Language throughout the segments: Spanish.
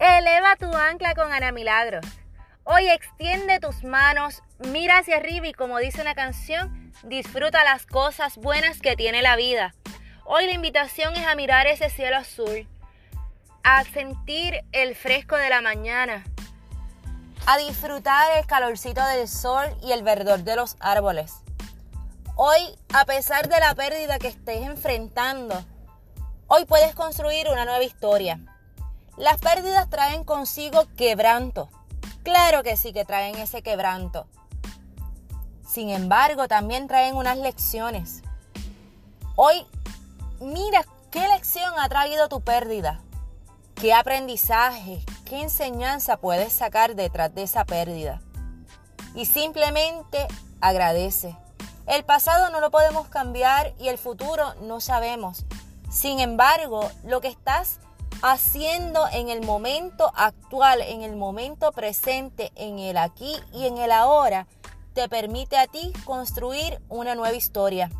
Eleva tu ancla con Ana Milagros. Hoy extiende tus manos, mira hacia arriba y como dice una canción, disfruta las cosas buenas que tiene la vida. Hoy la invitación es a mirar ese cielo azul, a sentir el fresco de la mañana, a disfrutar el calorcito del sol y el verdor de los árboles. Hoy, a pesar de la pérdida que estés enfrentando, hoy puedes construir una nueva historia. Las pérdidas traen consigo quebranto. Claro que sí que traen ese quebranto. Sin embargo, también traen unas lecciones. Hoy, mira qué lección ha traído tu pérdida. ¿Qué aprendizaje, qué enseñanza puedes sacar detrás de esa pérdida? Y simplemente agradece. El pasado no lo podemos cambiar y el futuro no sabemos. Sin embargo, lo que estás haciendo en el momento actual, en el momento presente, en el aquí y en el ahora, te permite a ti construir una nueva historia.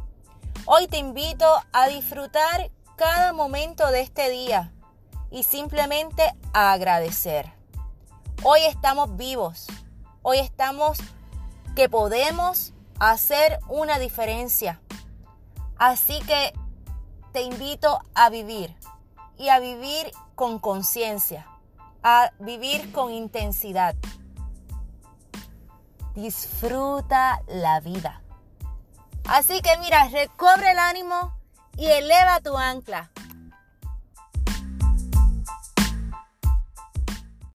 Hoy te invito a disfrutar cada momento de este día y simplemente a agradecer. Hoy estamos vivos, hoy estamos que podemos hacer una diferencia. Así que te invito a vivir y a vivir con conciencia, a vivir con intensidad. Disfruta la vida. Así que mira, recobre el ánimo y eleva tu ancla.